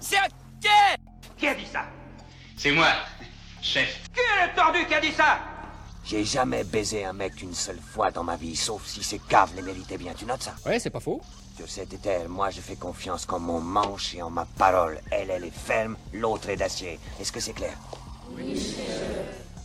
C'est un Qui a dit ça C'est moi, chef. Qui est le tordu qui a dit ça J'ai jamais baisé un mec une seule fois dans ma vie, sauf si ces caves les méritaient bien. Tu notes ça Ouais, c'est pas faux. Sur cette terre, moi je fais confiance qu'en mon manche et en ma parole. Elle, elle est ferme, l'autre est d'acier. Est-ce que c'est clair?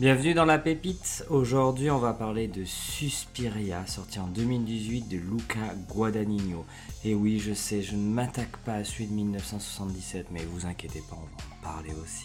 Bienvenue dans la pépite. Aujourd'hui, on va parler de Suspiria, sorti en 2018 de Luca Guadagnino. Et oui, je sais, je ne m'attaque pas à celui de 1977, mais vous inquiétez pas, on va en parler aussi.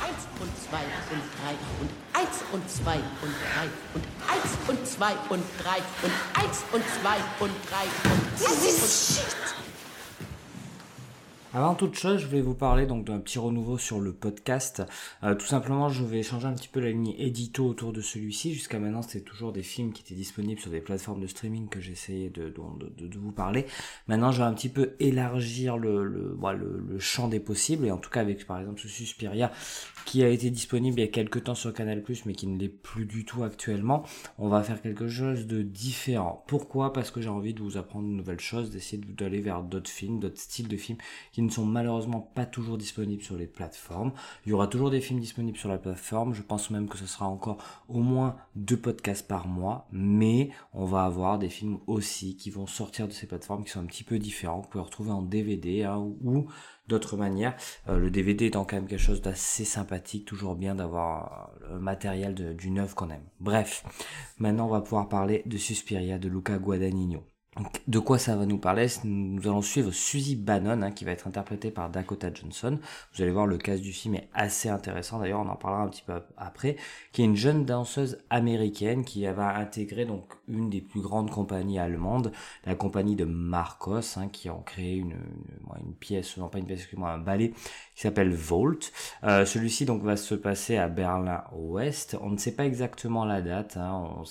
1 und 2 und 3 und 1 und 2 und 3 und 1 und 2 und 3 und 1 und 2 und 3 und 1 und Avant toute chose, je voulais vous parler donc d'un petit renouveau sur le podcast. Euh, tout simplement, je vais changer un petit peu la ligne édito autour de celui-ci. Jusqu'à maintenant, c'était toujours des films qui étaient disponibles sur des plateformes de streaming que j'essayais de, vous parler. Maintenant, je vais un petit peu élargir le, champ des possibles. Et en tout cas, avec par exemple ce Suspiria qui a été disponible il y a quelques temps sur Canal+, mais qui ne l'est plus du tout actuellement, on va faire quelque chose de différent. Pourquoi? Parce que j'ai envie de vous apprendre de nouvelles choses, d'essayer d'aller vers d'autres films, d'autres styles de films ne sont malheureusement pas toujours disponibles sur les plateformes. Il y aura toujours des films disponibles sur la plateforme. Je pense même que ce sera encore au moins deux podcasts par mois. Mais on va avoir des films aussi qui vont sortir de ces plateformes qui sont un petit peu différents. Vous pouvez retrouver en DVD hein, ou d'autres manières. Euh, le DVD étant quand même quelque chose d'assez sympathique. Toujours bien d'avoir le matériel de, du neuf qu'on aime. Bref, maintenant on va pouvoir parler de Suspiria de Luca Guadagnino. De quoi ça va nous parler? Nous allons suivre Suzy Bannon, hein, qui va être interprétée par Dakota Johnson. Vous allez voir, le cas du film est assez intéressant. D'ailleurs, on en parlera un petit peu après. Qui est une jeune danseuse américaine qui va intégrer donc une des plus grandes compagnies allemandes, la compagnie de Marcos, hein, qui ont créé une, une, pièce, non pas une pièce, excusez-moi, un ballet qui s'appelle Volt. Euh, Celui-ci donc va se passer à Berlin-Ouest. On ne sait pas exactement la date. Hein, on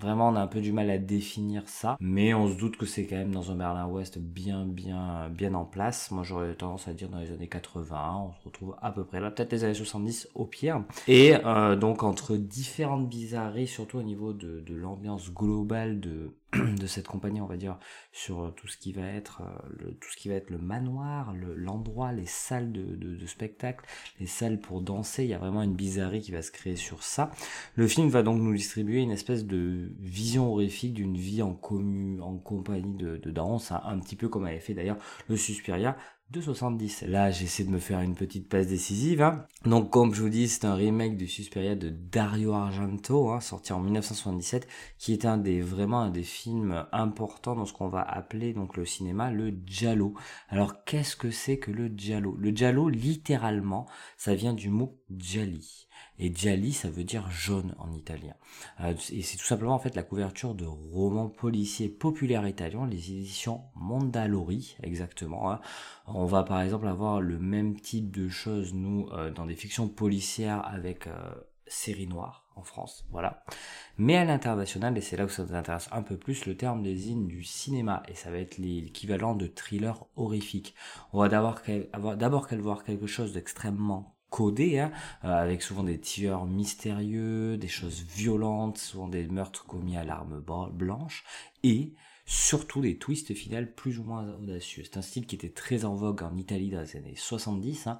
Vraiment, on a un peu du mal à définir ça, mais on se doute que c'est quand même dans un Berlin-Ouest bien, bien, bien en place. Moi, j'aurais tendance à dire dans les années 80, on se retrouve à peu près là, peut-être les années 70 au pire. Et euh, donc, entre différentes bizarreries, surtout au niveau de, de l'ambiance globale de de cette compagnie, on va dire, sur tout ce qui va être le, tout ce qui va être le manoir, l'endroit, les salles de, spectacle, les salles pour danser. Il y a vraiment une bizarrerie qui va se créer sur ça. Le film va donc nous distribuer une espèce de vision horrifique d'une vie en commu, en compagnie de, danse, un, un petit peu comme avait fait d'ailleurs le Suspiria, de 70. Là, j'essaie de me faire une petite passe décisive. Hein. Donc, comme je vous dis, c'est un remake du Suspiria de Dario Argento, hein, sorti en 1977, qui est un des vraiment un des films importants dans ce qu'on va appeler donc le cinéma le giallo. Alors, qu'est-ce que c'est que le giallo? Le giallo, littéralement, ça vient du mot gialli. Et gialli, ça veut dire jaune en italien. Euh, et c'est tout simplement en fait la couverture de romans policiers populaires italiens, les éditions Mondalori, exactement. Hein. On va par exemple avoir le même type de choses, nous, euh, dans des fictions policières avec euh, série noire en France, voilà. Mais à l'international, et c'est là où ça nous intéresse un peu plus, le terme désigne du cinéma, et ça va être l'équivalent de thriller horrifique. On va d'abord d'abord voir quelque chose d'extrêmement codé, hein, euh, avec souvent des tueurs mystérieux, des choses violentes, souvent des meurtres commis à l'arme blanche, et surtout des twists finales plus ou moins audacieux. C'est un style qui était très en vogue en Italie dans les années 70, hein,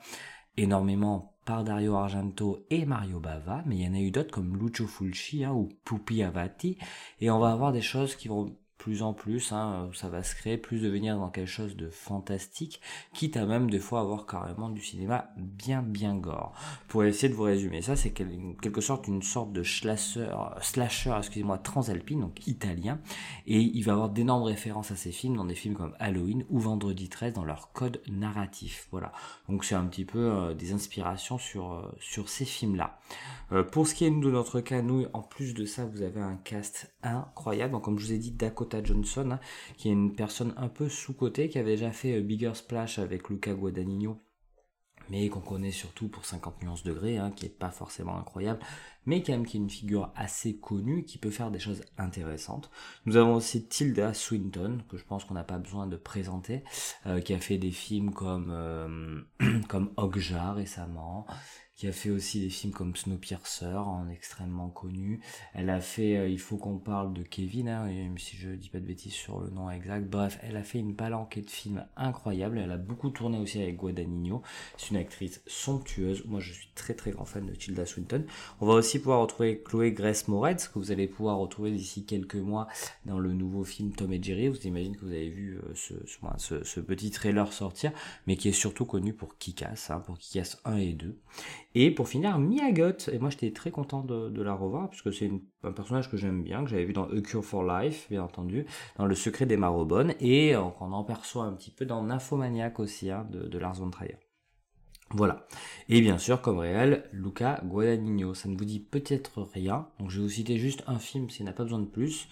énormément par Dario Argento et Mario Bava, mais il y en a eu d'autres comme Lucio Fulci hein, ou Pupi Avati, et on va avoir des choses qui vont plus en plus, hein, ça va se créer, plus devenir dans quelque chose de fantastique, quitte à même des fois avoir carrément du cinéma bien bien gore. Pour essayer de vous résumer ça, c'est quelque sorte une sorte de slasher, slasher excusez-moi, transalpine, donc italien, et il va avoir d'énormes références à ces films dans des films comme Halloween ou Vendredi 13 dans leur code narratif. Voilà, donc c'est un petit peu euh, des inspirations sur, euh, sur ces films-là. Euh, pour ce qui est de notre cas, nous, en plus de ça, vous avez un cast incroyable, donc, comme je vous ai dit, Dakota Johnson, hein, qui est une personne un peu sous-cotée, qui avait déjà fait Bigger Splash avec Luca Guadagnino, mais qu'on connaît surtout pour 50 nuances degrés, hein, qui est pas forcément incroyable, mais quand même qui est une figure assez connue, qui peut faire des choses intéressantes. Nous avons aussi Tilda Swinton, que je pense qu'on n'a pas besoin de présenter, euh, qui a fait des films comme, euh, récemment, qui a fait aussi des films comme Snowpiercer, en extrêmement connu. Elle a fait, euh, il faut qu'on parle de Kevin, hein, même si je dis pas de bêtises sur le nom exact. Bref, elle a fait une palanquée de films incroyables. Elle a beaucoup tourné aussi avec Guadagnino. C'est une actrice somptueuse. Moi, je suis très très grand fan de Tilda Swinton. On va aussi pouvoir retrouver Chloé Grace Moretz, que vous allez pouvoir retrouver d'ici quelques mois dans le nouveau film Tom et Jerry. Vous imaginez que vous avez vu euh, ce, petit trailer sortir, mais qui est surtout connu pour Kick-Ass, hein, pour Kick-Ass 1 et 2. Et pour finir, Mia Goth. Et moi, j'étais très content de, la revoir, puisque c'est un personnage que j'aime bien, que j'avais vu dans A Cure for Life, bien entendu, dans Le Secret des Marobonnes, et euh, qu'on en perçoit un petit peu dans Nymphomaniac aussi, hein, de, Lars von Trier. Voilà. Et bien sûr, comme réel, Luca Guadagnino. Ça ne vous dit peut-être rien. Donc je vais vous citer juste un film s'il n'a pas besoin de plus.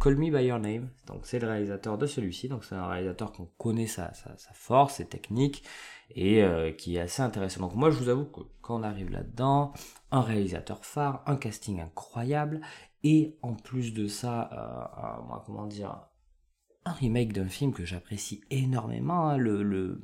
Call Me By Your Name. Donc c'est le réalisateur de celui-ci. Donc c'est un réalisateur qu'on connaît sa, sa, force, ses techniques et euh, qui est assez intéressant. Donc moi je vous avoue que quand on arrive là-dedans, un réalisateur phare, un casting incroyable et en plus de ça, euh, comment dire, un remake d'un film que j'apprécie énormément, hein, le, le,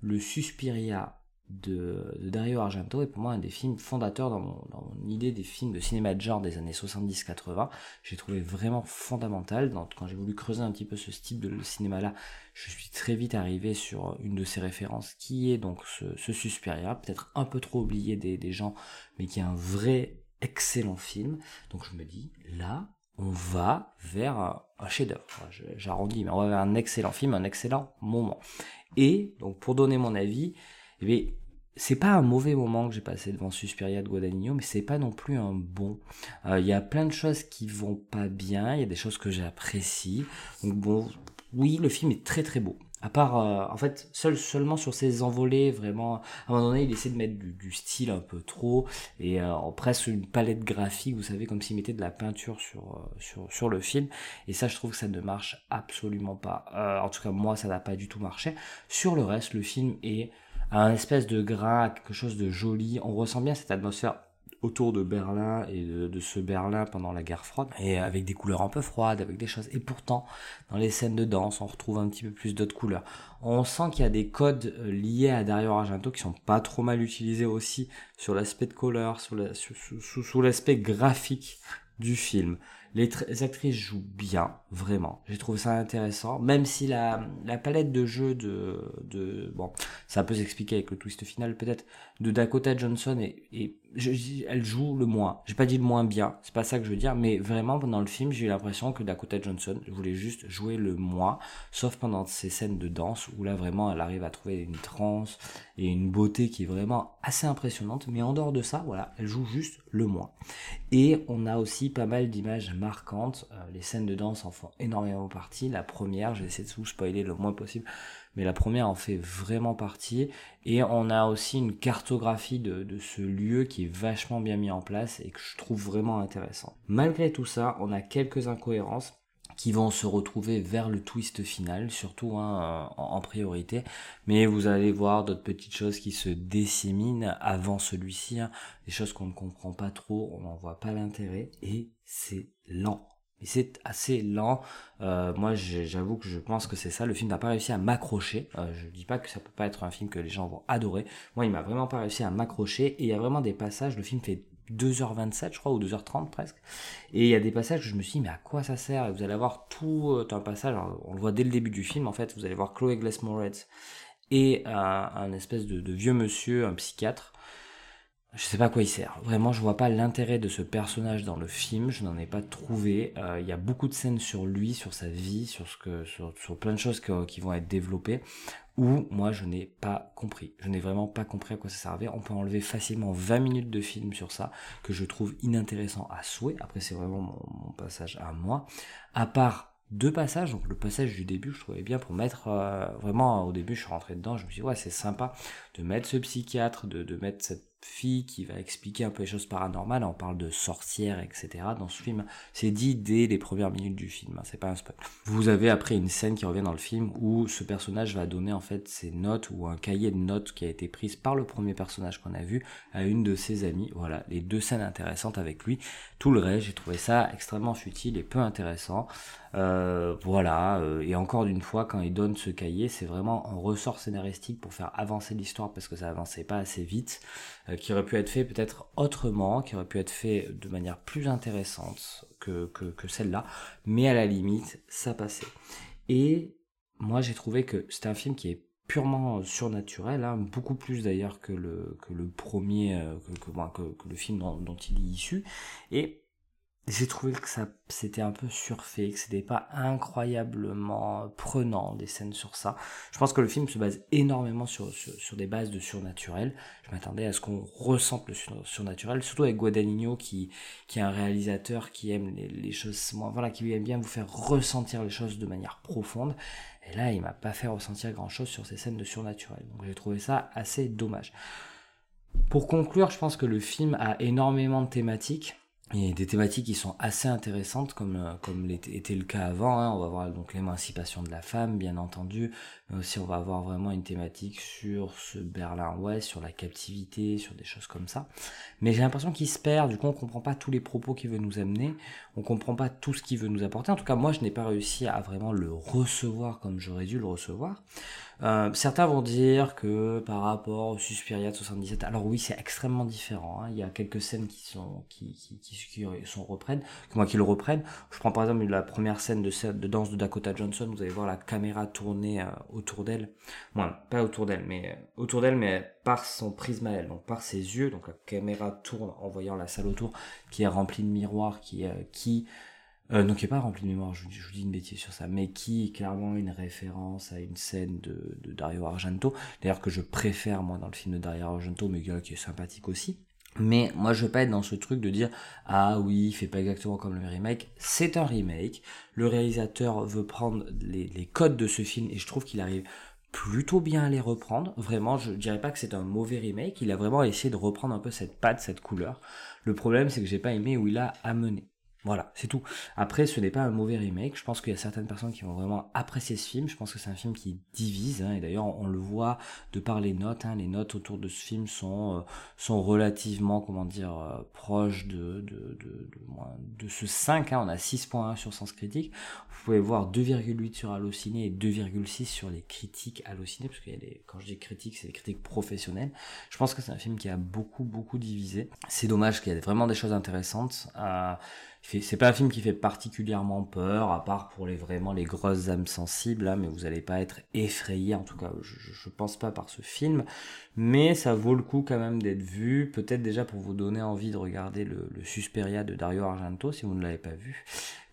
le Suspiria de, Dario Argento est pour moi un des films fondateurs dans mon, idée des films de cinéma de genre des années 70-80. J'ai trouvé vraiment fondamental. quand j'ai voulu creuser un petit peu ce style de cinéma-là, je suis très vite arrivé sur une de ses références qui est donc ce, Suspiria, peut-être un peu trop oublié des, gens, mais qui est un vrai excellent film. Donc je me dis, là, on va vers un chef-d'œuvre. J'arrondis, mais on va vers un excellent film, un excellent moment. Et donc pour donner mon avis, eh c'est pas un mauvais moment que j'ai passé devant Suspiria de Guadagnino, mais c'est pas non plus un bon. Euh, il y a plein de choses qui vont pas bien, il y a des choses que j'apprécie. Donc bon, oui, le film est très très beau. À part, euh, en fait, seul, seulement sur ses envolées, vraiment, à un moment donné, il essaie de mettre du, style un peu trop, et euh, presque une palette graphique, vous savez, comme s'il mettait de la peinture sur, sur, sur le film, et ça, je trouve que ça ne marche absolument pas. en tout cas, moi, ça n'a pas du tout marché. Sur le reste, le film est un espèce de grain, quelque chose de joli. On ressent bien cette atmosphère autour de Berlin et de, ce Berlin pendant la guerre froide. Et avec des couleurs un peu froides avec des choses. Et pourtant dans les scènes de danse on retrouve un petit peu plus d'autres couleurs. On sent qu'il y a des codes euh, liés à Dario Argento qui sont pas trop mal utilisés aussi sur l'aspect de couleur sous l'aspect graphique du film les, actrices jouent bien, vraiment. J'ai trouvé ça intéressant, même si la, palette de jeu de, bon, ça peut s'expliquer avec le twist final peut-être de Dakota Johnson et, elle joue le moins. J'ai pas dit le moins bien, c'est pas ça que je veux dire, mais vraiment pendant le film, j'ai eu l'impression que Dakota Johnson voulait juste jouer le moins, sauf pendant ces scènes de danse où là vraiment elle arrive à trouver une transe et une beauté qui est vraiment assez impressionnante, mais en dehors de ça, voilà, elle joue juste le moins. Et on a aussi pas mal d'images marquantes, euh, les scènes de danse en font énormément partie. La première, je vais essayer de vous spoiler le moins possible, mais la première en fait vraiment partie. Et on a aussi une cartographie de, ce lieu qui est vachement bien mis en place et que je trouve vraiment intéressant. Malgré tout ça, on a quelques incohérences qui vont se retrouver vers le twist final, surtout hein, en, priorité. Mais vous allez voir d'autres petites choses qui se disséminent avant celui-ci, hein. des choses qu'on ne comprend pas trop, on n'en voit pas l'intérêt, et c'est lent. Et c'est assez lent. Euh, moi, j'avoue que je pense que c'est ça. Le film n'a pas réussi à m'accrocher. Euh, je dis pas que ça peut pas être un film que les gens vont adorer. Moi, il m'a vraiment pas réussi à m'accrocher. Et il y a vraiment des passages. Le film fait 2h27, je crois, ou 2h30 presque. Et il y a des passages où je me suis dit, mais à quoi ça sert? Vous allez voir tout euh, un passage. on le voit dès le début du film, en fait. Vous allez voir Chloé Glass Moretz et un, espèce de, vieux monsieur, un psychiatre, je sais pas à quoi il sert. Vraiment, je vois pas l'intérêt de ce personnage dans le film. Je n'en ai pas trouvé. Euh, il y a beaucoup de scènes sur lui, sur sa vie, sur ce que, sur, plein de choses qui vont être développées. Où moi, je n'ai pas compris. Je n'ai vraiment pas compris à quoi ça servait. On peut enlever facilement 20 minutes de film sur ça, que je trouve inintéressant à souhait. Après, c'est vraiment mon, passage à moi. À part deux passages, donc le passage du début je trouvais bien pour mettre euh, vraiment au début je suis rentré dedans, je me suis dit ouais c'est sympa de mettre ce psychiatre, de, de mettre cette fille qui va expliquer un peu les choses paranormales, on parle de sorcières, etc. Dans ce film, c'est dit dès les premières minutes du film, hein, c'est pas un spoil. Vous avez après une scène qui revient dans le film où ce personnage va donner en fait ses notes ou un cahier de notes qui a été prise par le premier personnage qu'on a vu à une de ses amies. Voilà, les deux scènes intéressantes avec lui. Tout le reste, j'ai trouvé ça extrêmement futile et peu intéressant. Euh, voilà, euh, et encore une fois, quand il donne ce cahier, c'est vraiment un ressort scénaristique pour faire avancer l'histoire parce que ça avançait pas assez vite. euh, qui aurait pu être fait peut-être autrement, qui aurait pu être fait de manière plus intéressante que, celle-là, mais à la limite, ça passait. Et moi, j'ai trouvé que c'était un film qui est purement surnaturel, hein, beaucoup plus d'ailleurs que le, premier, euh, que, le film dont, dont il est issu. Et j'ai trouvé que ça c'était un peu surfait, que c'était pas incroyablement prenant des scènes sur ça. Je pense que le film se base énormément sur, sur, des bases de surnaturel. Je m'attendais à ce qu'on ressente le surnaturel, surtout avec Guadagnino qui, qui est un réalisateur qui aime les, les choses, voilà, qui aime bien vous faire ressentir les choses de manière profonde. Et là, il m'a pas fait ressentir grand chose sur ces scènes de surnaturel. Donc j'ai trouvé ça assez dommage. Pour conclure, je pense que le film a énormément de thématiques il y a des thématiques qui sont assez intéressantes comme euh, comme était le cas avant hein. on va voir donc l'émancipation de la femme bien entendu mais aussi on va avoir vraiment une thématique sur ce Berlin Ouest sur la captivité sur des choses comme ça. Mais j'ai l'impression qu'il se perd du coup on comprend pas tous les propos qu'il veut nous amener on comprend pas tout ce qu'il veut nous apporter. En tout cas moi je n'ai pas réussi à vraiment le recevoir comme j'aurais dû le recevoir euh, certains vont dire que par rapport au Suspiria de 77, alors oui, c'est extrêmement différent. Hein. Il y a quelques scènes qui sont qui, qui, qui, sont reprennent, moi qui le reprennent. Je prends par exemple la première scène de, de danse de Dakota Johnson. Vous allez voir la caméra tourner euh, autour d'elle. Bon, pas autour d'elle, mais euh, autour d'elle, mais par son prisme à elle, donc par ses yeux. Donc la caméra tourne en voyant la salle autour, qui est remplie de miroirs, qui qui euh, donc qui est pas rempli de mémoire, je, vous dis une bêtise sur ça, mais qui est clairement une référence à une scène de, Dario Argento, d'ailleurs que je préfère moi dans le film de Dario Argento, mais qui est sympathique aussi. Mais moi je veux pas être dans ce truc de dire ah oui il fait pas exactement comme le remake, c'est un remake, le réalisateur veut prendre les, les codes de ce film et je trouve qu'il arrive plutôt bien à les reprendre. Vraiment, je dirais pas que c'est un mauvais remake. Il a vraiment essayé de reprendre un peu cette patte, cette couleur. Le problème, c'est que j'ai pas aimé où il a amené. Voilà, c'est tout. Après, ce n'est pas un mauvais remake. Je pense qu'il y a certaines personnes qui vont vraiment apprécier ce film. Je pense que c'est un film qui divise. Hein, et d'ailleurs, on le voit de par les notes. Hein, les notes autour de ce film sont, euh, relativement, comment dire, euh, proches de, ce 5. Hein, on a 6.1 sur Sens Critique. Vous pouvez voir 2,8 sur Allociné et 2,6 sur les critiques Allociné. Parce que quand je dis critiques, c'est des critiques professionnelles. Je pense que c'est un film qui a beaucoup, beaucoup divisé. C'est dommage qu'il y ait vraiment des choses intéressantes. C'est pas un film qui fait particulièrement peur, à part pour les vraiment les grosses âmes sensibles, hein, mais vous allez pas être effrayé, en tout cas, je, pense pas par ce film, mais ça vaut le coup quand même d'être vu, peut-être déjà pour vous donner envie de regarder le, le Susperia de Dario Argento, si vous ne l'avez pas vu,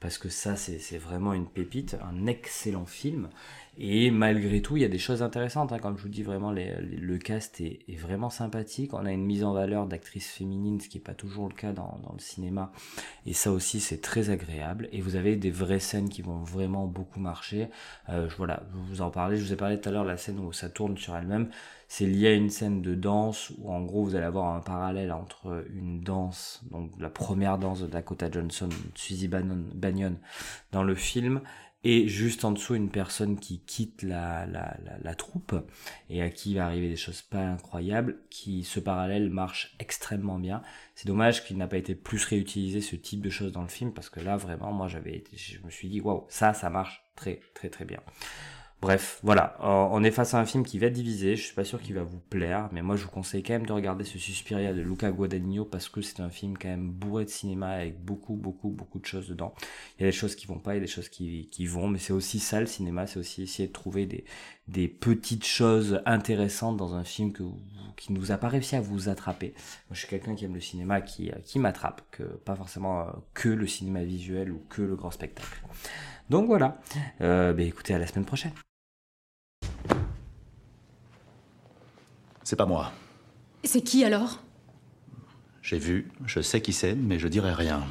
parce que ça c'est vraiment une pépite, un excellent film, et malgré tout, il y a des choses intéressantes. Hein. Comme je vous dis, vraiment, le cast est, vraiment sympathique. On a une mise en valeur d'actrices féminines, ce qui n'est pas toujours le cas dans, le cinéma. Et ça aussi, c'est très agréable. Et vous avez des vraies scènes qui vont vraiment beaucoup marcher. Euh, voilà, je vous en parlais. Je vous ai parlé tout à l'heure de la scène où ça tourne sur elle-même. C'est lié à une scène de danse où, en gros, vous allez avoir un parallèle entre une danse, donc la première danse de Dakota Johnson, Suzy Bannon dans le film, et juste en dessous une personne qui quitte la, la, la, troupe et à qui va arriver des choses pas incroyables, qui ce parallèle marche extrêmement bien. C'est dommage qu'il n'a pas été plus réutilisé ce type de choses dans le film parce que là vraiment moi j'avais je me suis dit waouh ça ça marche très très très bien. Bref, voilà, on est face à un film qui va diviser, je suis pas sûr qu'il va vous plaire, mais moi je vous conseille quand même de regarder ce Suspiria de Luca Guadagnino parce que c'est un film quand même bourré de cinéma avec beaucoup, beaucoup, beaucoup de choses dedans. Il y a des choses qui vont pas, il y a des choses qui, vont, mais c'est aussi ça le cinéma, c'est aussi essayer de trouver des, petites choses intéressantes dans un film qui ne vous a pas réussi à vous attraper. Moi je suis quelqu'un qui aime le cinéma qui, m'attrape, pas forcément euh, que le cinéma visuel ou que le grand spectacle. Donc voilà, euh, bah écoutez, à la semaine prochaine. C'est pas moi. C'est qui alors? J'ai vu, je sais qui c'est, mais je dirai rien.